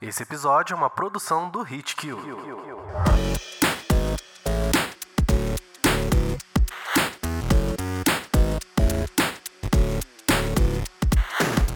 Esse episódio é uma produção do Hit Kill.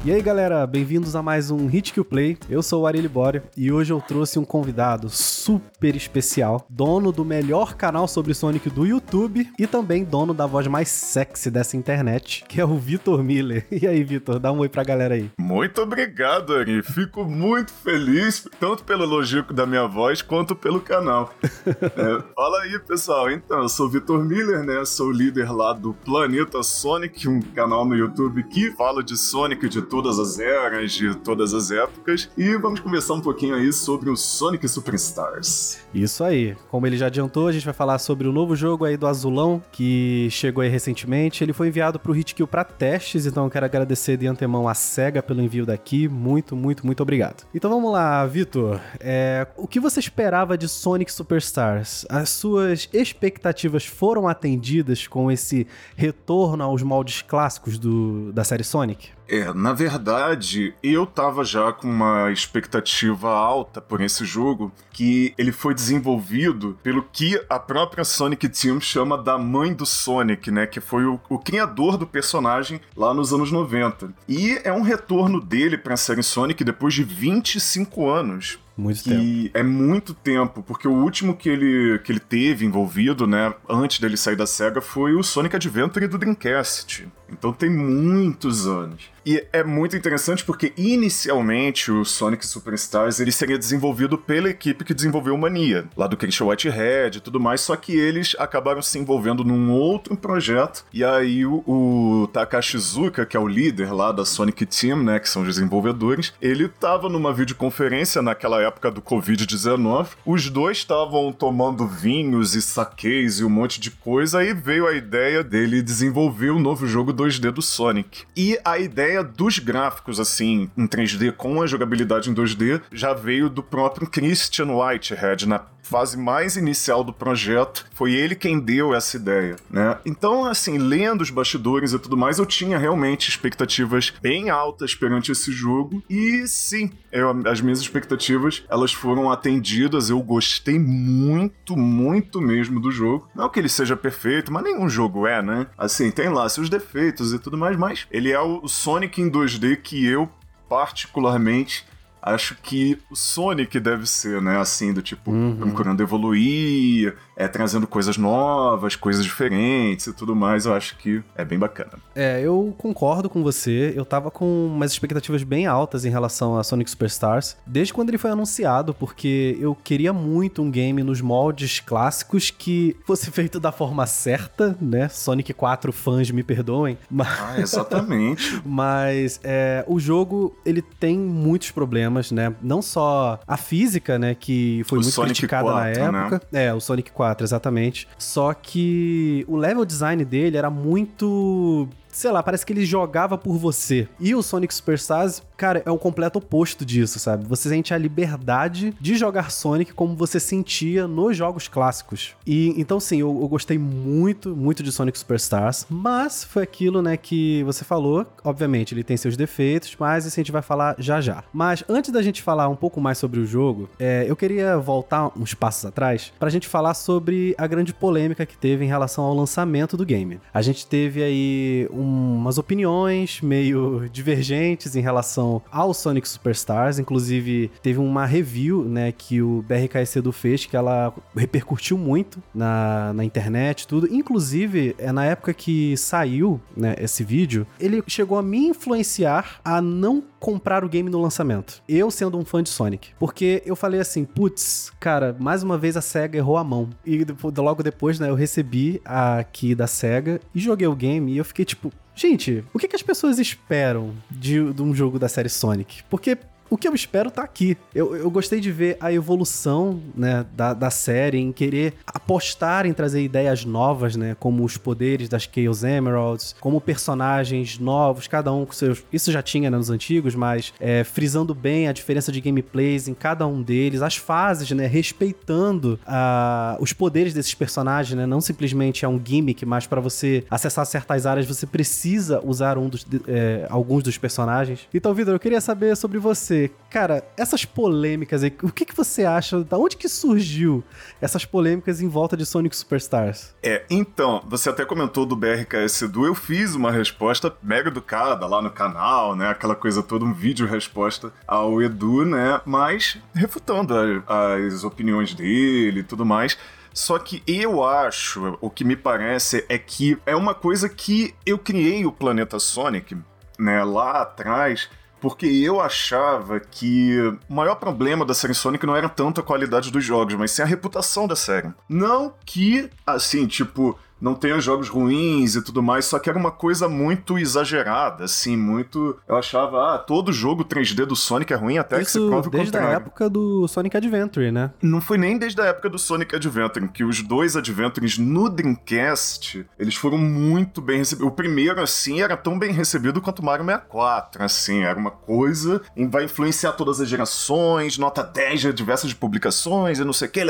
E aí galera, bem-vindos a mais um Hit Kill Play. Eu sou o Ari Libório e hoje eu trouxe um convidado super especial, dono do melhor canal sobre Sonic do YouTube e também dono da voz mais sexy dessa internet, que é o Vitor Miller. E aí, Vitor, dá um oi pra galera aí. Muito obrigado, Ari. Fico muito feliz, tanto pelo elogio da minha voz quanto pelo canal. é, fala aí, pessoal. Então, eu sou o Vitor Miller, né? Sou líder lá do Planeta Sonic, um canal no YouTube que fala de Sonic de todas as eras, de todas as épocas. E vamos conversar um pouquinho aí sobre o Sonic Superstars. Isso aí. Como ele já adiantou, a gente vai falar sobre o novo jogo aí do Azulão, que chegou aí recentemente. Ele foi enviado pro Hitkill para testes, então eu quero agradecer de antemão a SEGA pelo envio daqui. Muito, muito, muito obrigado. Então vamos lá, Vitor. É, o que você esperava de Sonic Superstars? As suas expectativas foram atendidas com esse retorno aos moldes clássicos do, da série Sonic? É, na verdade, eu tava já com uma expectativa alta por esse jogo, que ele foi desenvolvido pelo que a própria Sonic Team chama da mãe do Sonic, né? Que foi o, o criador do personagem lá nos anos 90. E é um retorno dele pra série Sonic depois de 25 anos. Muito que tempo. é muito tempo, porque o último que ele, que ele teve envolvido, né, antes dele sair da SEGA, foi o Sonic Adventure do Dreamcast. Então tem muitos anos. E é muito interessante porque inicialmente o Sonic Superstars ele seria desenvolvido pela equipe que desenvolveu Mania, lá do Christian Whitehead e tudo mais, só que eles acabaram se envolvendo num outro projeto e aí o, o Takashi Zuka, que é o líder lá da Sonic Team, né, que são os desenvolvedores, ele tava numa videoconferência naquela época do Covid-19, os dois estavam tomando vinhos e saques e um monte de coisa, aí veio a ideia dele desenvolver o novo jogo 2D do Sonic. E a ideia dos gráficos, assim, em 3D com a jogabilidade em 2D, já veio do próprio Christian Whitehead na fase mais inicial do projeto, foi ele quem deu essa ideia, né? Então, assim, lendo os bastidores e tudo mais, eu tinha realmente expectativas bem altas perante esse jogo e sim, eu, as minhas expectativas, elas foram atendidas, eu gostei muito, muito mesmo do jogo. Não que ele seja perfeito, mas nenhum jogo é, né? Assim, tem lá seus defeitos e tudo mais, mas ele é o Sonic em 2D que eu particularmente acho que o Sonic deve ser, né? Assim, do tipo, uhum. procurando evoluir, é, trazendo coisas novas, coisas diferentes e tudo mais, eu acho que é bem bacana. É, eu concordo com você. Eu tava com umas expectativas bem altas em relação a Sonic Superstars, desde quando ele foi anunciado, porque eu queria muito um game nos moldes clássicos que fosse feito da forma certa, né? Sonic 4 fãs me perdoem. Mas... Ah, exatamente. mas é, o jogo, ele tem muitos problemas, né? Não só a física, né, que foi o muito Sonic criticada 4, na época. Né? É, o Sonic 4 4, exatamente. Só que o level design dele era muito sei lá, parece que ele jogava por você. E o Sonic Superstars, cara, é o completo oposto disso, sabe? Você sente a liberdade de jogar Sonic como você sentia nos jogos clássicos. E então, sim, eu, eu gostei muito, muito de Sonic Superstars, mas foi aquilo, né, que você falou. Obviamente, ele tem seus defeitos, mas isso a gente vai falar já já. Mas antes da gente falar um pouco mais sobre o jogo, é, eu queria voltar uns passos atrás pra gente falar sobre a grande polêmica que teve em relação ao lançamento do game. A gente teve aí um umas opiniões meio divergentes em relação ao Sonic Superstars. Inclusive, teve uma review, né, que o BRKC do fez, que ela repercutiu muito na, na internet, tudo. Inclusive, é na época que saiu, né, esse vídeo, ele chegou a me influenciar a não comprar o game no lançamento. Eu sendo um fã de Sonic. Porque eu falei assim, putz, cara, mais uma vez a SEGA errou a mão. E logo depois, né, eu recebi aqui da SEGA e joguei o game e eu fiquei tipo, Gente, o que, que as pessoas esperam de, de um jogo da série Sonic? Porque o que eu espero tá aqui. Eu, eu gostei de ver a evolução, né, da, da série, em querer apostar em trazer ideias novas, né, como os poderes das Chaos Emeralds, como personagens novos, cada um com seus... Isso já tinha, né, nos antigos, mas é, frisando bem a diferença de gameplays em cada um deles, as fases, né, respeitando uh, os poderes desses personagens, né, não simplesmente é um gimmick, mas para você acessar certas áreas você precisa usar um dos, é, alguns dos personagens. Então, Vitor, eu queria saber sobre você cara, essas polêmicas aí, o que, que você acha? Da onde que surgiu essas polêmicas em volta de Sonic Superstars? É, então, você até comentou do BRKS Edu, eu fiz uma resposta mega educada lá no canal, né? Aquela coisa toda, um vídeo resposta ao Edu, né? Mas refutando a, as opiniões dele e tudo mais. Só que eu acho, o que me parece é que é uma coisa que eu criei o Planeta Sonic, né, lá atrás, porque eu achava que o maior problema da série Sonic não era tanto a qualidade dos jogos, mas sim a reputação da série. Não que, assim, tipo, não tenha jogos ruins e tudo mais, só que era uma coisa muito exagerada, assim, muito. Eu achava, ah, todo jogo 3D do Sonic é ruim até Isso que se prove o desde a época do Sonic Adventure, né? Não foi nem desde a época do Sonic Adventure, que os dois Adventures no Dreamcast, eles foram muito bem recebidos. O primeiro, assim, era tão bem recebido quanto o Mario 64, assim, era uma coisa, e vai influenciar todas as gerações, nota 10 de diversas publicações e não sei o que,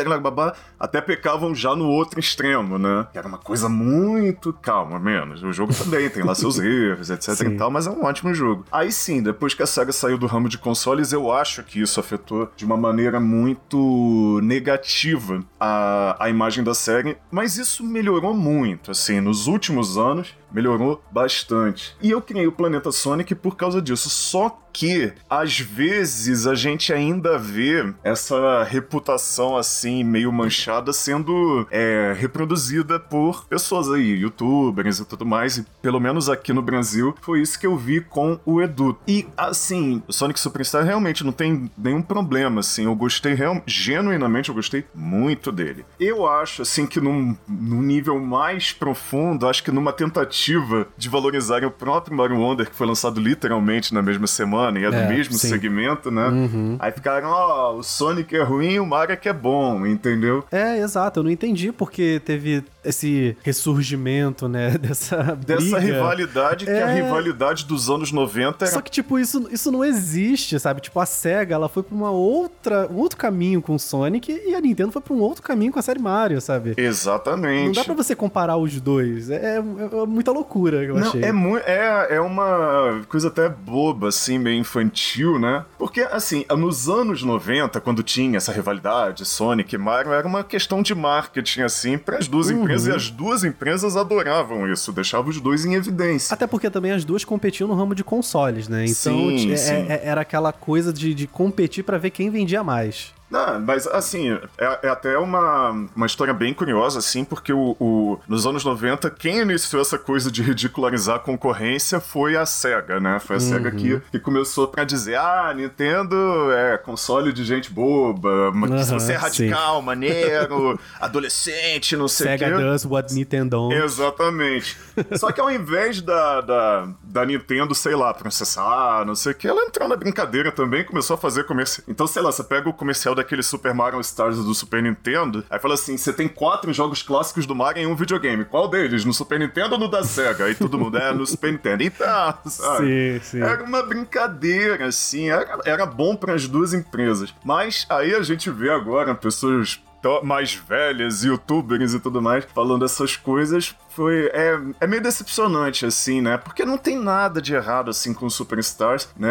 até pecavam já no outro extremo, né? Que era uma coisa coisa muito calma, menos. O jogo também tem lá seus erros, etc sim. e tal, mas é um ótimo jogo. Aí sim, depois que a SEGA saiu do ramo de consoles, eu acho que isso afetou de uma maneira muito negativa a, a imagem da série, mas isso melhorou muito, assim, nos últimos anos melhorou bastante. E eu criei o Planeta Sonic por causa disso. Só que, às vezes, a gente ainda vê essa reputação assim, meio manchada, sendo é, reproduzida por pessoas aí, youtubers e tudo mais. E pelo menos aqui no Brasil, foi isso que eu vi com o Edu. E assim, o Sonic Superstar realmente não tem nenhum problema, assim. Eu gostei real, genuinamente, eu gostei muito dele. Eu acho, assim, que num, num nível mais profundo, acho que numa tentativa tentativa de valorizarem o próprio Mario Wonder, que foi lançado literalmente na mesma semana e é, é do mesmo sim. segmento, né? Uhum. Aí ficaram, ó, oh, o Sonic é ruim, o Mario é que é bom, entendeu? É, exato. Eu não entendi porque teve esse ressurgimento, né, dessa briga. Dessa rivalidade, é... que é a é. rivalidade dos anos 90 era... Só que, tipo, isso, isso não existe, sabe? Tipo, a SEGA, ela foi pra uma outra, um outro caminho com o Sonic e a Nintendo foi pra um outro caminho com a série Mario, sabe? Exatamente. Não dá pra você comparar os dois. É, é, é muita loucura, eu não, achei. É, muito, é, é uma coisa até boba, assim, meio infantil, né? Porque, assim, nos anos 90, quando tinha essa rivalidade Sonic e Mario, era uma questão de marketing, assim, para as duas uhum empresa uhum. e as duas empresas adoravam isso, deixava os dois em evidência. Até porque também as duas competiam no ramo de consoles, né? Então sim, é, sim. É, era aquela coisa de, de competir para ver quem vendia mais. Não, mas assim, é, é, até uma, uma história bem curiosa, assim, porque o, o, nos anos 90, quem iniciou essa coisa de ridicularizar a concorrência foi a SEGA, né? Foi a uhum. SEGA que, que começou pra dizer: ah, Nintendo é console de gente boba, uhum, se você é radical, sim. maneiro, adolescente, não sei o quê. SEGA does what Nintendo Exatamente. Só que ao invés da, da, da Nintendo, sei lá, processar, não sei o que, ela entrou na brincadeira também, começou a fazer comercial. Então, sei lá, você pega o comercial da daquele Super Mario Stars do Super Nintendo. Aí fala assim: você tem quatro jogos clássicos do Mario em um videogame. Qual deles? No Super Nintendo ou no da Sega? Aí todo mundo é no Super Nintendo. Então, sabe? Sim, sim. Era uma brincadeira, assim. Era, era bom para as duas empresas. Mas aí a gente vê agora pessoas mais velhas, youtubers e tudo mais, falando essas coisas, foi. É, é meio decepcionante, assim, né? Porque não tem nada de errado, assim, com Superstars, né?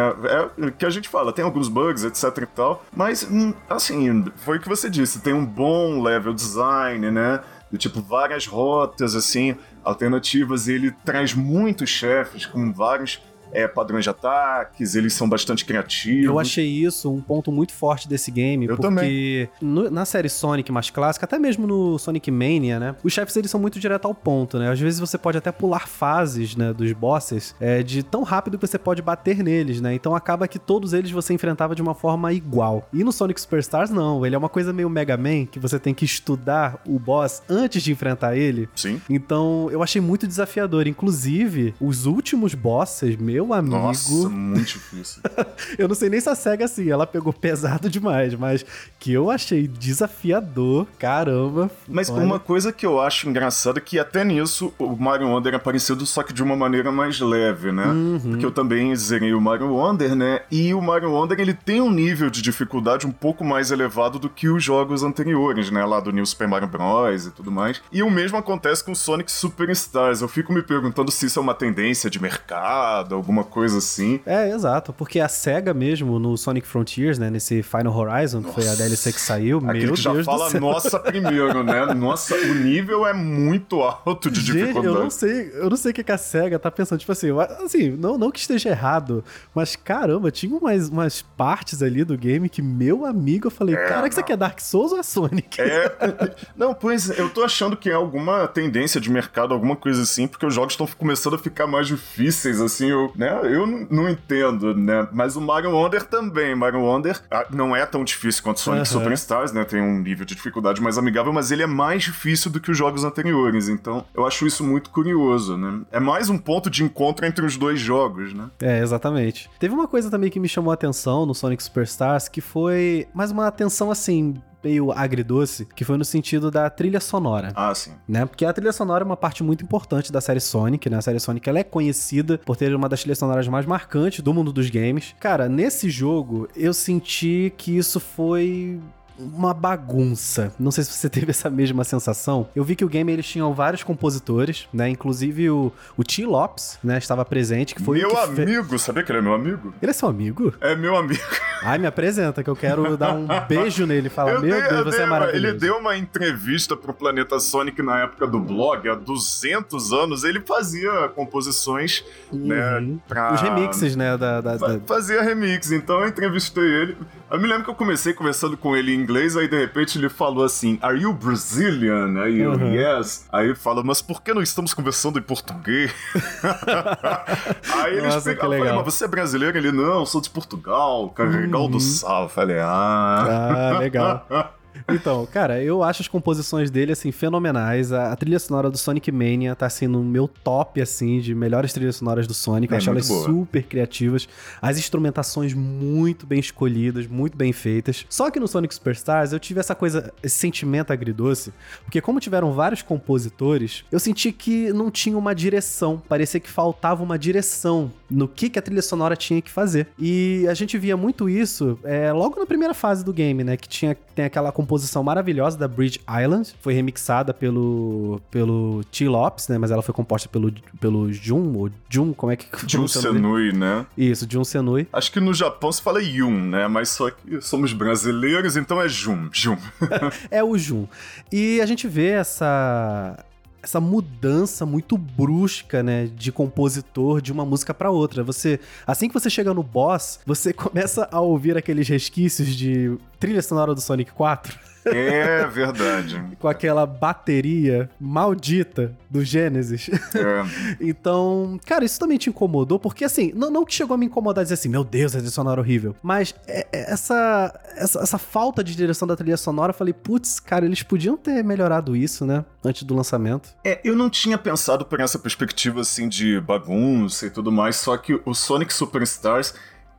É o que a gente fala, tem alguns bugs, etc e tal, mas, hum, assim, foi o que você disse, tem um bom level design, né? De, tipo, várias rotas, assim, alternativas, e ele traz muitos chefes com vários é, padrões de ataques, eles são bastante criativos. Eu achei isso um ponto muito forte desse game, Eu porque no, na série Sonic mais clássica, até mesmo no Sonic Mania, né, os chefes eles são muito direto ao ponto, né? Às vezes você pode até pular fases, né, dos bosses, é, de tão rápido que você pode bater neles, né? Então acaba que todos eles você enfrentava de uma forma igual. E no Sonic Superstars não, ele é uma coisa meio Mega Man que você tem que estudar o boss antes de enfrentar ele. Sim. Então eu achei muito desafiador, inclusive os últimos bosses, meu meu amigo. Nossa, muito difícil. eu não sei nem se a SEGA assim, ela pegou pesado demais, mas que eu achei desafiador, caramba. Mas olha. uma coisa que eu acho engraçada é que até nisso o Mario Wonder é parecido, só que de uma maneira mais leve, né? Uhum. Porque eu também zerei o Mario Wonder, né? E o Mario Wonder ele tem um nível de dificuldade um pouco mais elevado do que os jogos anteriores, né? Lá do New Super Mario Bros. e tudo mais. E o mesmo acontece com o Sonic Superstars. Eu fico me perguntando se isso é uma tendência de mercado, algum alguma coisa assim. É, exato, porque a SEGA mesmo, no Sonic Frontiers, né, nesse Final Horizon, nossa. que foi a DLC que saiu, Aquele meu que já Deus fala nossa primeiro, né? Nossa, o nível é muito alto de Gente, dificuldade. eu não sei, eu não sei o que, que a SEGA tá pensando, tipo assim, assim, não, não que esteja errado, mas caramba, tinha umas, umas partes ali do game que, meu amigo, eu falei, é, cara, que isso aqui é Dark Souls ou é Sonic? É, não, pois, eu tô achando que é alguma tendência de mercado, alguma coisa assim, porque os jogos estão começando a ficar mais difíceis, assim, eu, né, eu não entendo, né, mas o Mario Wonder também, Mario Wonder ah, não é tão difícil quanto Sonic uhum. Superstars, né, tem um nível de dificuldade mais amigável, mas ele é mais difícil do que os jogos anteriores, então eu acho isso muito curioso, né, é mais um ponto de encontro entre os dois jogos, né. É, exatamente. Teve uma coisa também que me chamou a atenção no Sonic Superstars, que foi mais uma atenção, assim, meio agridoce, que foi no sentido da trilha sonora. Ah, sim. Né? Porque a trilha sonora é uma parte muito importante da série Sonic, né? A série Sonic ela é conhecida por ter uma das trilhas sonoras mais marcantes do mundo dos games. Cara, nesse jogo eu senti que isso foi uma bagunça. Não sei se você teve essa mesma sensação. Eu vi que o game eles tinham vários compositores, né? Inclusive o, o T. Lopes, né? Estava presente, que foi Meu que amigo, fe... sabia que ele é meu amigo? Ele é seu amigo? É meu amigo. Ai, me apresenta, que eu quero dar um beijo nele e falar: eu Meu dei, Deus, você dei, é maravilhoso. Ele deu uma entrevista pro Planeta Sonic na época do blog, há 200 anos. Ele fazia composições, né, uhum. né? Pra... Os remixes, né? Da, da, da... Fazia remix. Então eu entrevistei ele. Eu me lembro que eu comecei conversando com ele em inglês, aí de repente ele falou assim: Are you Brazilian? Aí eu, uhum. yes. Aí ele fala, mas por que não estamos conversando em português? aí ele explica, eu falei, mas você é brasileiro? Ele, não, sou de Portugal, Carregal uhum. do Sal. Eu falei, ah. Ah, legal. Então, cara, eu acho as composições dele, assim, fenomenais. A, a, trilha sonora do Sonic Mania tá sendo assim, no meu top, assim, de melhores trilhas sonoras do Sonic. É, eu acho elas boa. super criativas. As instrumentações muito bem escolhidas, muito bem feitas. Só que no Sonic Superstars eu tive essa coisa, esse sentimento agridoce, porque como tiveram vários compositores, eu senti que não tinha uma direção. Parecia que faltava uma direção no que, que a trilha sonora tinha que fazer. E a gente via muito isso é, logo na primeira fase do game, né? Que tinha, tem aquela composição maravilhosa da Bridge Island, foi remixada pelo, pelo T. Lopes, né? Mas ela foi composta pelo, pelo Jun, ou Jun, como é que... Jun Senui, né? Isso, Jun Senui. Acho que no Japão se fala Yun, né? Mas só que somos brasileiros, então é Jun, Jun. é o Jun. E a gente vê essa essa mudança muito brusca, né, de compositor de uma música para outra. Você, assim que você chega no boss, você começa a ouvir aqueles resquícios de trilha sonora do Sonic 4. É verdade. Com aquela bateria maldita do Gênesis. É. então, cara, isso também te incomodou, porque assim, não, não que chegou a me incomodar dizer assim, meu Deus, a trilha sonora é horrível. Mas é, é, essa, essa, essa, falta de direção da trilha sonora, eu falei, putz, cara, eles podiam ter melhorado isso, né? Antes do lançamento. É, eu não tinha pensado por essa perspectiva assim de bagunça e tudo mais, só que o Sonic Superstars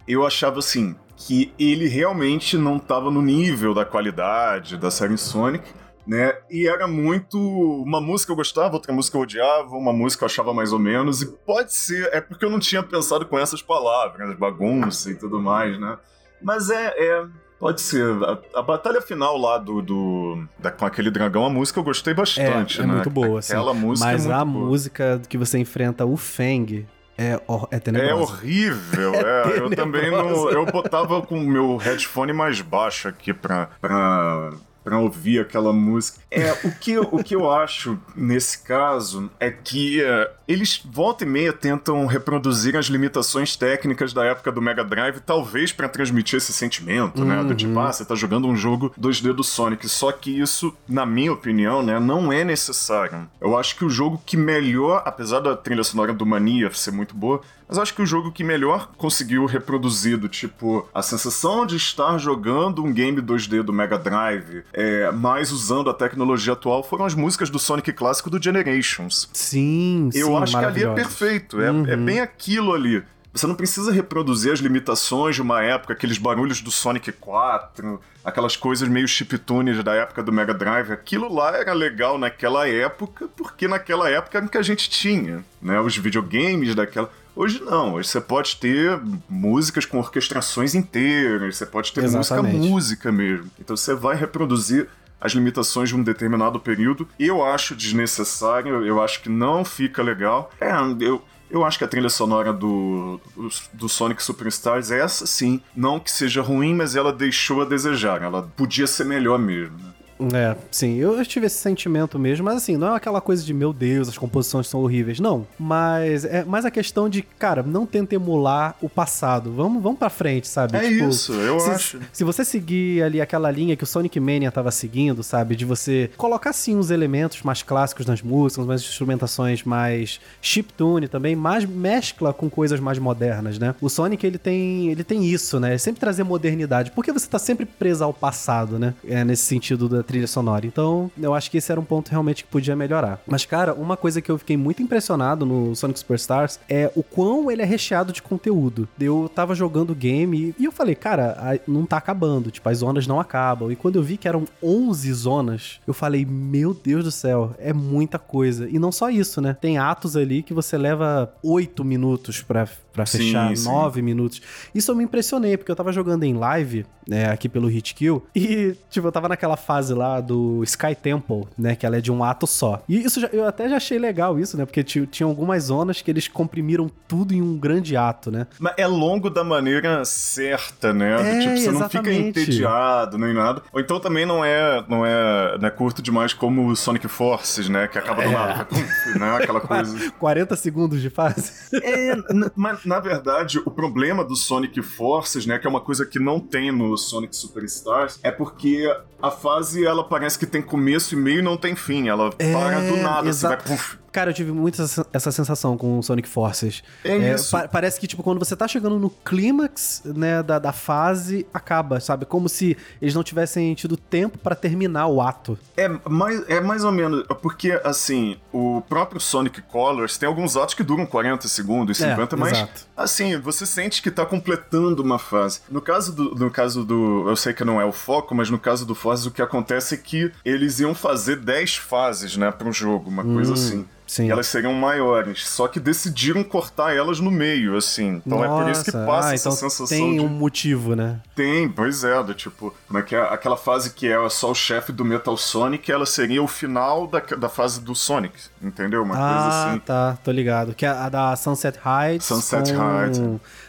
eu achava assim, que ele realmente não estava no nível da qualidade da série Sonic, né? E era muito. Uma música eu gostava, outra música eu odiava, uma música eu achava mais ou menos, e pode ser, é porque eu não tinha pensado com essas palavras, bagunça e tudo mais, né? Mas é. é pode ser. A, a, batalha final lá do. do da, com aquele dragão, a música eu gostei bastante, é, é né? muito boa, Aquela assim. música Mas é a boa. música que você enfrenta o Feng é, é tenebrosa. É horrível, é. é eu também não. Eu botava com o meu headphone mais baixo aqui pra, pra para ouvir aquela música. É, o que, o que eu acho nesse caso é que é, eles volta e meia tentam reproduzir as limitações técnicas da época do Mega Drive, talvez para transmitir esse sentimento, uhum. né? Do tipo, uhum. ah, você tá jogando um jogo 2D do Sonic. Só que isso, na minha opinião, né, não é necessário. Eu acho que o jogo que melhor, apesar da trilha sonora do Mania ser muito boa, mas acho que o jogo que melhor conseguiu reproduzir do tipo a sensação de estar jogando um game 2D do Mega Drive, é, mais usando a tecnologia atual, foram as músicas do Sonic clássico do Generations. Sim, Eu sim, acho que ali é perfeito, é, é uhum. é bem aquilo ali. Você não precisa reproduzir as limitações de uma época, aqueles barulhos do Sonic 4, aquelas coisas meio chiptunes da época do Mega Drive. Aquilo lá era legal naquela época, porque naquela época era o que a gente tinha, né? Os videogames daquela. Hoje não, hoje você pode ter músicas com orquestrações inteiras, você pode ter Exatamente. música música mesmo. Então você vai reproduzir as limitações de um determinado período. Eu acho desnecessário, eu acho que não fica legal. É, eu, Eu acho que a trilha sonora do, do, Sonic Superstars é essa sim. Não que seja ruim, mas ela deixou a desejar. Ela podia ser melhor mesmo. Né? É, sim, eu tive esse sentimento mesmo, mas assim, não é aquela coisa de meu Deus, as composições são horríveis, não. Mas é mais a questão de, cara, não tenta emular o passado. Vamos, vamos pra frente, sabe? É tipo, isso, eu se, acho. Se você seguir ali aquela linha que o Sonic Mania tava seguindo, sabe? De você colocar sim os elementos mais clássicos nas músicas, umas instrumentações mais chiptune também, mais mescla com coisas mais modernas, né? O Sonic, ele tem, ele tem isso, né? Sempre trazer modernidade. Porque você tá sempre preso ao passado, né? É nesse sentido da trilha sonora. Então, eu acho que esse era um ponto realmente que podia melhorar. Mas, cara, uma coisa que eu fiquei muito impressionado no Sonic Superstars é o quão ele é recheado de conteúdo. Eu tava jogando o game e eu falei, cara, não tá acabando. Tipo, as zonas não acabam. E quando eu vi que eram 11 zonas, eu falei, meu Deus do céu, é muita coisa. E não só isso, né? Tem atos ali que você leva 8 minutos pra, pra fechar, sim, 9 sim. minutos. Isso eu me impressionei, porque eu tava jogando em live, né, aqui pelo Hitkill, e, tipo, eu tava naquela fase lá do Sky Temple, né? Que ela é de um ato só. E isso já, eu até já achei legal isso, né? Porque tinha algumas zonas que eles comprimiram tudo em um grande ato, né? Mas é longo da maneira certa, né? É, tipo, você exatamente. não fica entediado nem nada. Ou então também não é, não é né, curto demais como o Sonic Forces, né? Que acaba do é. nada, né? Aquela coisa. 40 segundos de fase. É, mas na verdade, o problema do Sonic Forces, né? Que é uma coisa que não tem no Sonic Superstars, é porque a fase ela parece que tem começo e meio e não tem fim. Ela é, para do nada, assim, vai puf, Cara, eu tive muito essa sensação com o Sonic Forces. É, é isso. Pa parece que, tipo, quando você tá chegando no clímax, né, da, da fase, acaba, sabe? Como se eles não tivessem tido tempo para terminar o ato. É mais, é mais ou menos, porque, assim, o próprio Sonic Colors tem alguns atos que duram 40 segundos, 50, é, mas, exato. assim, você sente que tá completando uma fase. No caso do, no caso do, eu sei que não é o foco, mas no caso do Forces, o que acontece é que eles iam fazer 10 fases, né, pro jogo, uma hum. coisa assim. Sim. E elas seriam maiores. Só que decidiram cortar elas no meio, assim. Então Nossa, é por isso que passa ah, essa então sensação. Tem de... um motivo, né? Tem, pois é, do tipo, como é que é? Aquela fase que é só o chefe do Metal Sonic, ela seria o final da, da fase do Sonic, entendeu? Uma ah, coisa assim. tá, tô ligado. Que é a da Sunset Heights. Sunset Heights.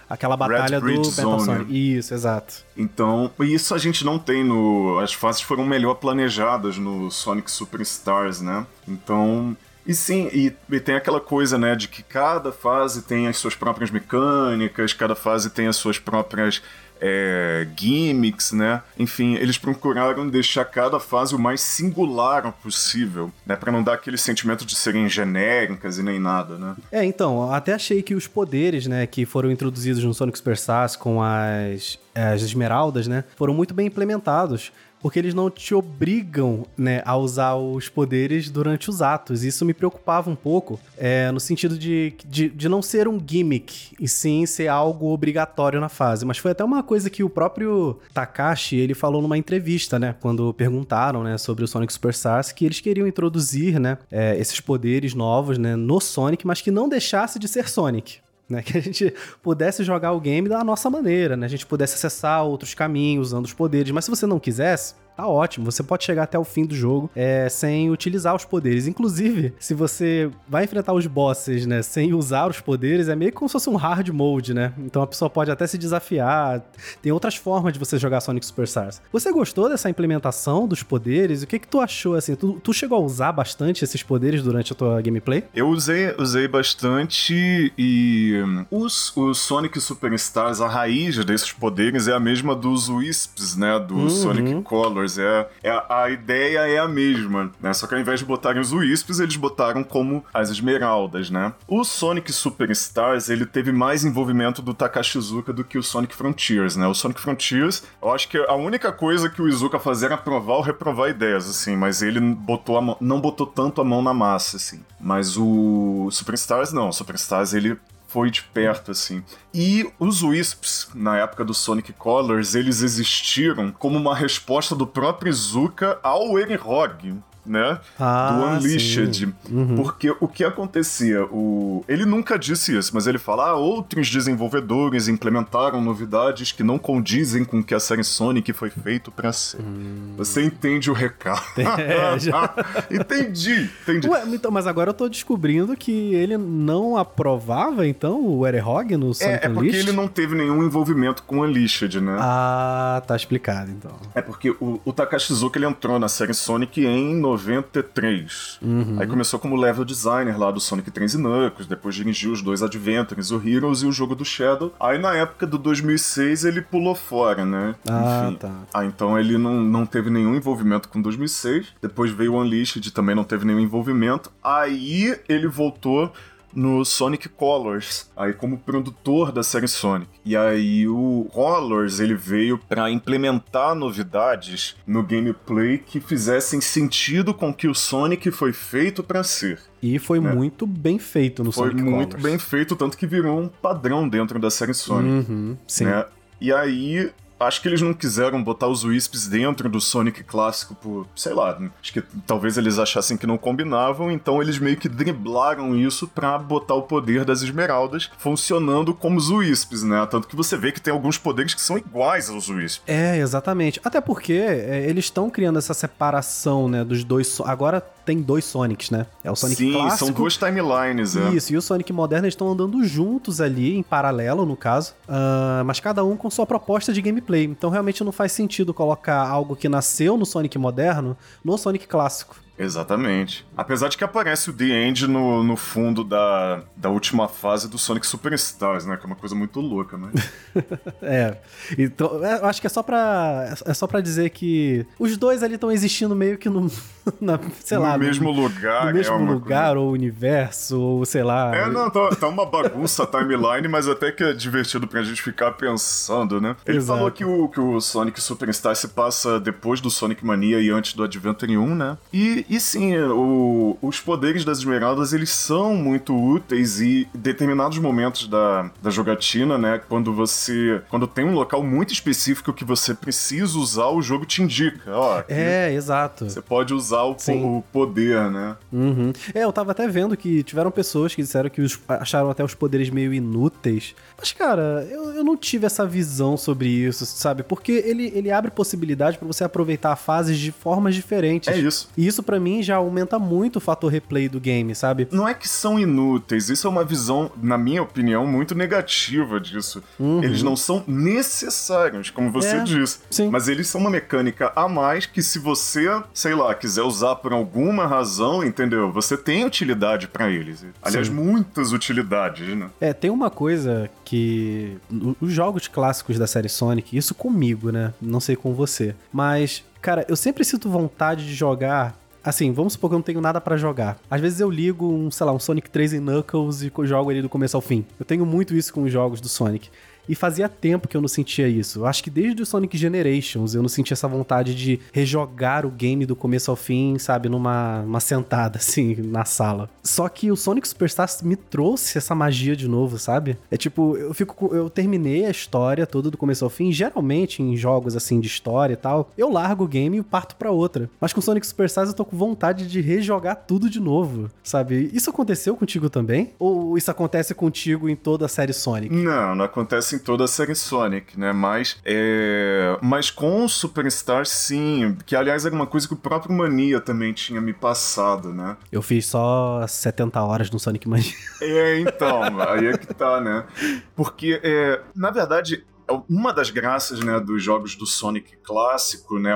Aquela batalha do Metal. Sonic. Isso, exato. Então, isso a gente não tem no. As fases foram melhor planejadas no Sonic Superstars, né? Então, e sim, e, e, tem aquela coisa, né, de que cada fase tem as suas próprias mecânicas, cada fase tem as suas próprias é, gimmicks, né? Enfim, eles procuraram deixar cada fase o mais singular possível, né? Pra não dar aquele sentimento de serem genéricas e nem nada, né? É, então, até achei que os poderes, né, que foram introduzidos no Sonic Superstars com as, as esmeraldas, né, foram muito bem implementados porque eles não te obrigam, né, a usar os poderes durante os atos. Isso me preocupava um pouco, é, no sentido de, de, de, não ser um gimmick, e sim ser algo obrigatório na fase. Mas foi até uma coisa que o próprio Takashi, ele falou numa entrevista, né, quando perguntaram, né, sobre o Sonic Superstars, que eles queriam introduzir, né, é, esses poderes novos, né, no Sonic, mas que não deixasse de ser Sonic né? Que a gente pudesse jogar o game da nossa maneira, né? A gente pudesse acessar outros caminhos usando os poderes. Mas se você não quisesse, tá ótimo. Você pode chegar até o fim do jogo é, sem utilizar os poderes. Inclusive, se você vai enfrentar os bosses, né, sem usar os poderes, é meio como se fosse um hard mode, né? Então a pessoa pode até se desafiar. Tem outras formas de você jogar Sonic Superstars. Você gostou dessa implementação dos poderes? O que que tu achou, assim? Tu, tu chegou a usar bastante esses poderes durante a tua gameplay? Eu usei, usei bastante e hum, os, os Sonic Superstars, a raiz desses poderes é a mesma dos Wisps, né? Do uhum. Sonic Color é, é, a ideia é a mesma, né? Só que ao invés de botarem os Wisps, eles botaram como as esmeraldas, né? O Sonic Superstars, ele teve mais envolvimento do Takashi Izuka do que o Sonic Frontiers, né? O Sonic Frontiers, eu acho que a única coisa que o Izuka fazia era aprovar ou reprovar ideias, assim, mas ele botou mão, não botou tanto a mão na massa, assim. Mas o Superstars não, o Superstars ele foi de perto, assim. E os Wisps, na época do Sonic Colors, eles existiram como uma resposta do próprio Izuka ao Erihog, né? Ah, do Unleashed. Uhum. Porque o que acontecia? O... Ele nunca disse isso, mas ele fala: ah, outros desenvolvedores implementaram novidades que não condizem com o que a série Sonic foi feito para ser. Hum. Você entende o recado. É, já... entendi, entendi. Ué, então, mas agora eu tô descobrindo que ele não aprovava, então, o Erehog no Sonic É, é porque ele não teve nenhum envolvimento com Unleashed, né? Ah, tá explicado, então. É porque o, o Takashi Zuka, ele entrou na série Sonic em 93. Uhum. Aí começou como level designer lá do Sonic 3 e Knuckles, depois dirigiu os dois Adventures, o Heroes e o jogo do Shadow. Aí na época do 2006 ele pulou fora, né? Ah, Enfim. tá. Ah, então ele não, não teve nenhum envolvimento com 2006. Depois veio o Unleashed, também não teve nenhum envolvimento. Aí ele voltou no Sonic Colors, aí como produtor da série Sonic. E aí o Colors ele veio para implementar novidades no gameplay que fizessem sentido com que o Sonic foi feito para ser. E foi né? muito bem feito no foi Sonic Foi muito bem feito, tanto que virou um padrão dentro da série Sonic. Uhum, sim. Né? E aí Acho que eles não quiseram botar os Wisps dentro do Sonic clássico por, sei lá, acho que talvez eles achassem que não combinavam, então eles meio que driblaram isso pra botar o poder das esmeraldas funcionando como os Wisps, né? Tanto que você vê que tem alguns poderes que são iguais aos Wisps. É, exatamente. Até porque é, eles estão criando essa separação, né, dos dois. Agora tem dois Sonics, né? É o Sonic Sim, clássico. são duas timelines, é. Isso, e o Sonic moderno estão andando juntos ali, em paralelo, no caso. Uh, mas cada um com sua proposta de gameplay. Então realmente não faz sentido colocar algo que nasceu no Sonic moderno no Sonic clássico. Exatamente. Apesar de que aparece o The End no, no fundo da, da última fase do Sonic Superstars, né? Que é uma coisa muito louca, né? é. Então, é, eu acho que é só pra. É só pra dizer que os dois ali estão existindo meio que no. Na, sei no lá. Mesmo no, lugar, no mesmo é lugar, coisa... ou universo, ou sei lá. É, não, tá, tá uma bagunça a timeline, mas até que é divertido pra gente ficar pensando, né? Ele Exato. falou que o, que o Sonic Superstar se passa depois do Sonic Mania e antes do Adventure 1, né? E e, sim, o, os poderes das esmeraldas, eles são muito úteis e em determinados momentos da, da jogatina, né, quando você, quando tem um local muito específico que você precisa usar, o jogo te indica, ó. É, exato. Você pode usar o, o poder, né? Uhum. É, eu tava até vendo que tiveram pessoas que disseram que os, acharam até os poderes meio inúteis. Mas, cara, eu, eu não tive essa visão sobre isso, sabe? Porque ele, ele abre possibilidade para você aproveitar fases de formas diferentes. É isso. E isso para mim já aumenta muito o fator replay do game, sabe? Não é que são inúteis, isso é uma visão, na minha opinião, muito negativa disso. Uhum. Eles não são necessários, como você é, disse. Sim. Mas eles são uma mecânica a mais que se você, sei lá, quiser usar por alguma razão, entendeu? Você tem utilidade para eles. Aliás, sim. muitas utilidades, né? É, tem uma coisa que os jogos clássicos da série Sonic, isso comigo, né? Não sei com você, mas cara, eu sempre sinto vontade de jogar Assim, vamos supor que eu não tenho nada para jogar. Às vezes eu ligo um, sei lá, um Sonic 3 em Knuckles e jogo ele do começo ao fim. Eu tenho muito isso com os jogos do Sonic. E fazia tempo que eu não sentia isso. Acho que desde o Sonic Generations eu não sentia essa vontade de rejogar o game do começo ao fim, sabe, numa uma sentada, assim, na sala. Só que o Sonic Superstars me trouxe essa magia de novo, sabe? É tipo, eu fico. Eu terminei a história toda do começo ao fim. Geralmente, em jogos assim de história e tal, eu largo o game e parto para outra. Mas com Sonic Superstars eu tô com vontade de rejogar tudo de novo, sabe? Isso aconteceu contigo também? Ou isso acontece contigo em toda a série Sonic? Não, não acontece em toda a série Sonic, né? Mas, é... Mas com o Superstar, sim. Que, aliás, era uma coisa que o próprio Mania também tinha me passado, né? Eu fiz só 70 horas no Sonic Mania. É, então, aí é que tá, né? Porque, é... na verdade, uma das graças né, dos jogos do Sonic clássico, né,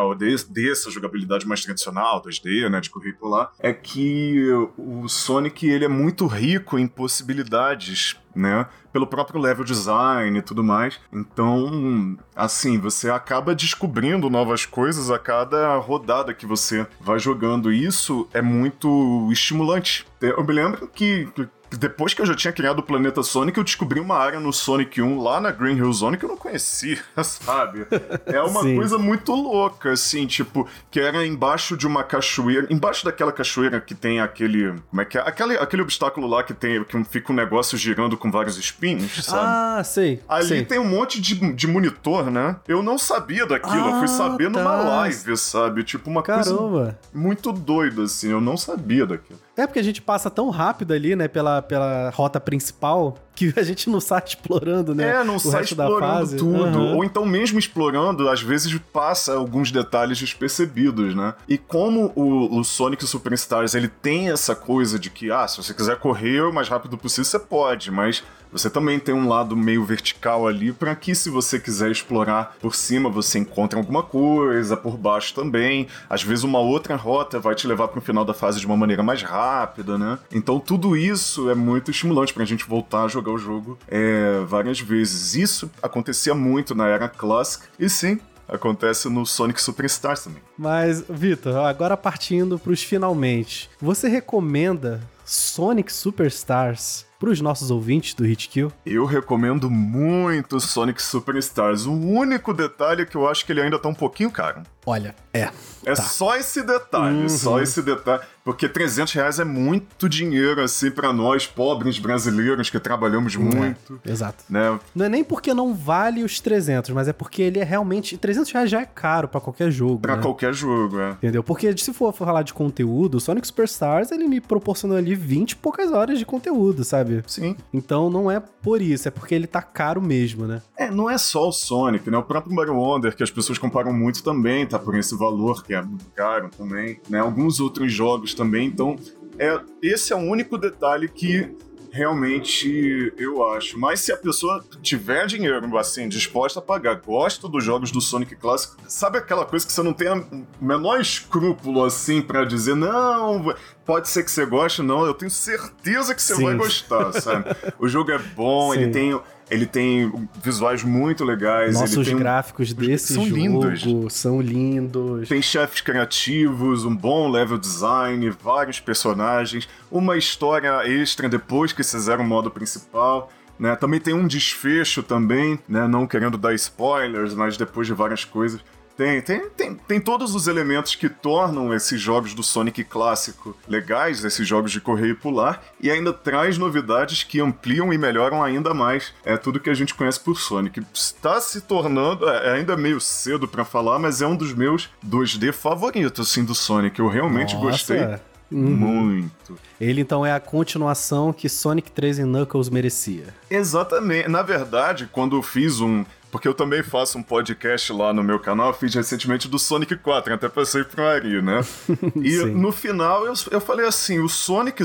dessa jogabilidade mais tradicional, 2D, né, de currículo é que o Sonic ele é muito rico em possibilidades né? Pelo próprio level design e tudo mais. Então, assim, você acaba descobrindo novas coisas a cada rodada que você vai jogando. E isso é muito estimulante. Eu me lembro que, depois que eu já tinha criado o planeta Sonic, eu descobri uma área no Sonic 1 lá na Green Hill Zone que eu não conhecia, sabe? É uma coisa muito louca, assim, tipo, que era embaixo de uma cachoeira, embaixo daquela cachoeira que tem aquele, como é que é? Aquele, aquele obstáculo lá que tem, que fica um negócio girando com vários espinhos, sabe? Ah, sei. Ali sei. tem um monte de, de monitor, né? Eu não sabia daquilo, ah, eu fui saber tá. numa live, sabe? Tipo, uma Caramba. coisa muito doida, assim, eu não sabia daquilo. É porque a gente passa tão rápido ali, né, pela, pela rota principal, que a gente não sai explorando, né? É, não sai explorando tudo. Uhum. Ou então, mesmo explorando, às vezes passa alguns detalhes despercebidos, né? E como o, o Sonic Superstars ele tem essa coisa de que, ah, se você quiser correr o mais rápido possível, você pode, mas você também tem um lado meio vertical ali para que se você quiser explorar por cima, você encontre alguma coisa, por baixo também. Às vezes uma outra rota vai te levar para o final da fase de uma maneira mais rápida, né? Então tudo isso é muito estimulante pra gente voltar a jogar o jogo é, várias vezes. Isso acontecia muito na era Classic e sim, acontece no Sonic Superstars também. Mas, Vitor, agora partindo pros finalmente, você recomenda Sonic Superstars para os nossos ouvintes do Hitkill? Eu recomendo muito Sonic Superstars. O único detalhe é que eu acho que ele ainda tá um pouquinho caro. Olha, é. É tá. só esse detalhe, uhum. só esse detalhe. Porque 300 reais é muito dinheiro, assim, para nós, pobres brasileiros que trabalhamos é, muito. É, exato. Né? Não é nem porque não vale os 300, mas é porque ele é realmente. 300 reais já é caro para qualquer jogo. Pra né? qualquer jogo, é. Entendeu? Porque se for falar de conteúdo, o Sonic Superstars, ele me proporcionou ali 20 e poucas horas de conteúdo, sabe? Sim. Então não é por isso, é porque ele tá caro mesmo, né? É, não é só o Sonic, né? O próprio Mario Wonder, que as pessoas comparam muito também, tá por esse valor que é muito caro também, né? Alguns outros jogos também, então é, esse é o único detalhe que realmente eu acho. Mas se a pessoa tiver dinheiro, assim, disposta a pagar, gosta dos jogos do Sonic Classic, sabe aquela coisa que você não tem o menor escrúpulo, assim, para dizer, não, pode ser que você goste, não, eu tenho certeza que você Sim. vai gostar, sabe? o jogo é bom, Sim. ele tem ele tem visuais muito legais. Nossos tem... gráficos desse são jogo lindos. são lindos. Tem chefes criativos, um bom level design, vários personagens, uma história extra depois que fizeram o modo principal. Né? Também tem um desfecho também, né? não querendo dar spoilers, mas depois de várias coisas. Tem, tem, tem, tem todos os elementos que tornam esses jogos do Sonic clássico legais, esses jogos de correr e pular, e ainda traz novidades que ampliam e melhoram ainda mais é tudo que a gente conhece por Sonic. Está se tornando, é, é ainda meio cedo para falar, mas é um dos meus 2D favoritos assim do Sonic. Eu realmente Nossa. gostei Uhum. Muito. Ele então é a continuação que Sonic 3 e Knuckles merecia. Exatamente. Na verdade, quando eu fiz um porque eu também faço um podcast lá no meu canal, fiz recentemente do Sonic 4, até passei pro Ari, né? E no final eu, eu falei assim, o Sonic.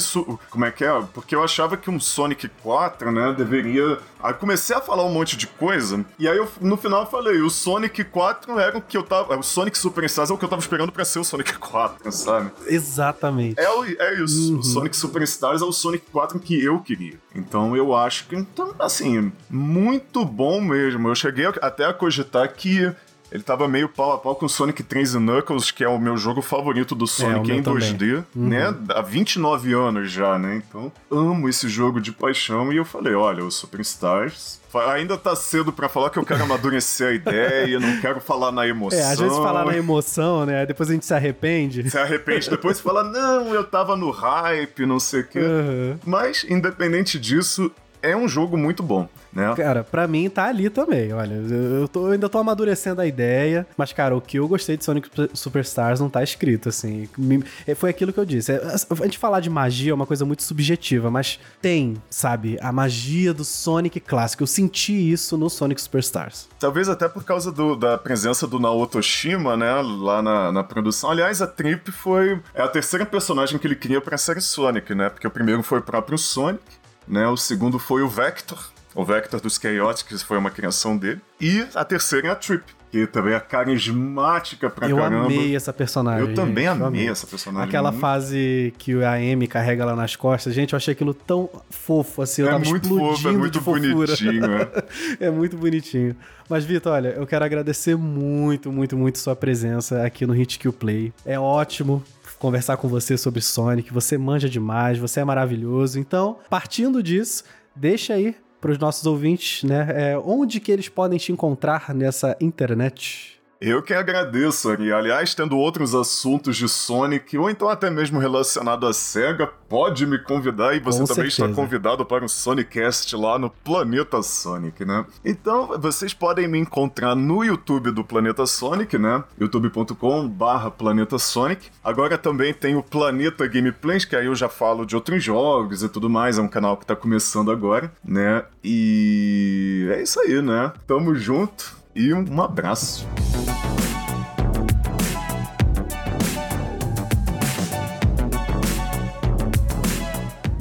Como é que é? Porque eu achava que um Sonic 4, né, deveria. Aí comecei a falar um monte de coisa, e aí eu, no final eu falei, o Sonic 4 era o que eu tava. O Sonic Superstars é o que eu tava esperando pra ser o Sonic 4, sabe? Exatamente. É, é isso. Uhum. O Sonic Superstars é o Sonic 4 que eu queria. Então eu acho que, então, assim, muito bom mesmo. Eu cheguei cheguei até a cogitar que ele tava meio pau a pau com Sonic 3 e Knuckles, que é o meu jogo favorito do é, Sonic é, em 2D, uhum. né? Há 29 anos já, né? Então, amo esse jogo de paixão e eu falei, olha, o Superstars ainda tá cedo para falar que eu quero amadurecer a ideia, não quero falar na emoção. É, às vezes falar na emoção, né? Depois a gente se arrepende. Se arrepende, depois fala, não, eu tava no hype, não sei o quê. Uhum. Mas, independente disso, é um jogo muito bom. Né? Cara, pra mim tá ali também. Olha, eu, tô, eu ainda tô amadurecendo a ideia, mas, cara, o que eu gostei de Sonic Superstars não tá escrito, assim. É, foi aquilo que eu disse. É, a gente falar de magia é uma coisa muito subjetiva, mas tem, sabe, a magia do Sonic clássico. Eu senti isso no Sonic Superstars. Talvez até por causa do, da presença do Naoto Shima, né, lá na, na produção. Aliás, a Trip foi é a terceira personagem que ele cria pra série Sonic, né? Porque o primeiro foi o próprio Sonic né? O segundo foi o Vector, o Vector dos Chaotix, que foi uma criação dele. E a terceira é a Trip, que também é carismática pra eu caramba. Eu amei essa personagem. Eu também amei, amei, essa personagem. Aquela muito. fase que a Amy carrega lá nas costas, gente, eu achei aquilo tão fofo, assim, eu é tava muito fofo, é muito bonitinho, é. é muito bonitinho. Mas, Vitor, olha, eu quero agradecer muito, muito, muito sua presença aqui no Hit Kill Play. É ótimo conversar com você sobre Sonic, você manja demais, você é maravilhoso. Então, partindo disso, deixa aí para os nossos ouvintes, né? É, onde que eles podem te encontrar nessa internet? Eu que agradeço, Ari. Aliás, tendo outros assuntos de Sonic, ou então até mesmo relacionado à SEGA, pode me convidar e você Com também certeza. está convidado para um Sonicast lá no Planeta Sonic, né? Então, vocês podem me encontrar no YouTube do Planeta Sonic, né? youtube.com barra Planeta Sonic. Agora também tem o Planeta Gameplays, que aí eu já falo de outros jogos e tudo mais, é um canal que está começando agora, né? E é isso aí, né? Tamo junto e um abraço.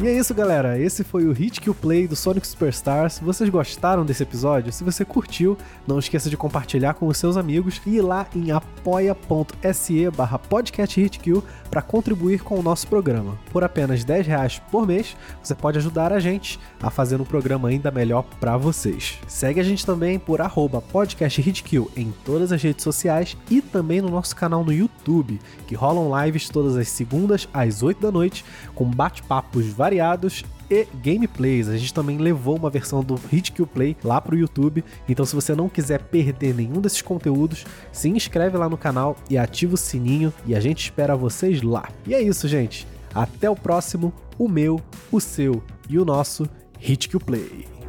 E é isso, galera. Esse foi o Hit Kill Play do Sonic Superstars. Vocês gostaram desse episódio, se você curtiu, não esqueça de compartilhar com os seus amigos e ir lá em apoia.se barra podcasthitkill para contribuir com o nosso programa. Por apenas 10 reais por mês, você pode ajudar a gente a fazer um programa ainda melhor para vocês. Segue a gente também por arroba podcasthitkill em todas as redes sociais e também no nosso canal no YouTube, que rolam lives todas as segundas às 8 da noite, com bate-papos variados variados e gameplays. A gente também levou uma versão do Hit Kill Play lá pro YouTube. Então, se você não quiser perder nenhum desses conteúdos, se inscreve lá no canal e ativa o sininho. E a gente espera vocês lá. E é isso, gente. Até o próximo, o meu, o seu e o nosso Hit Kill Play.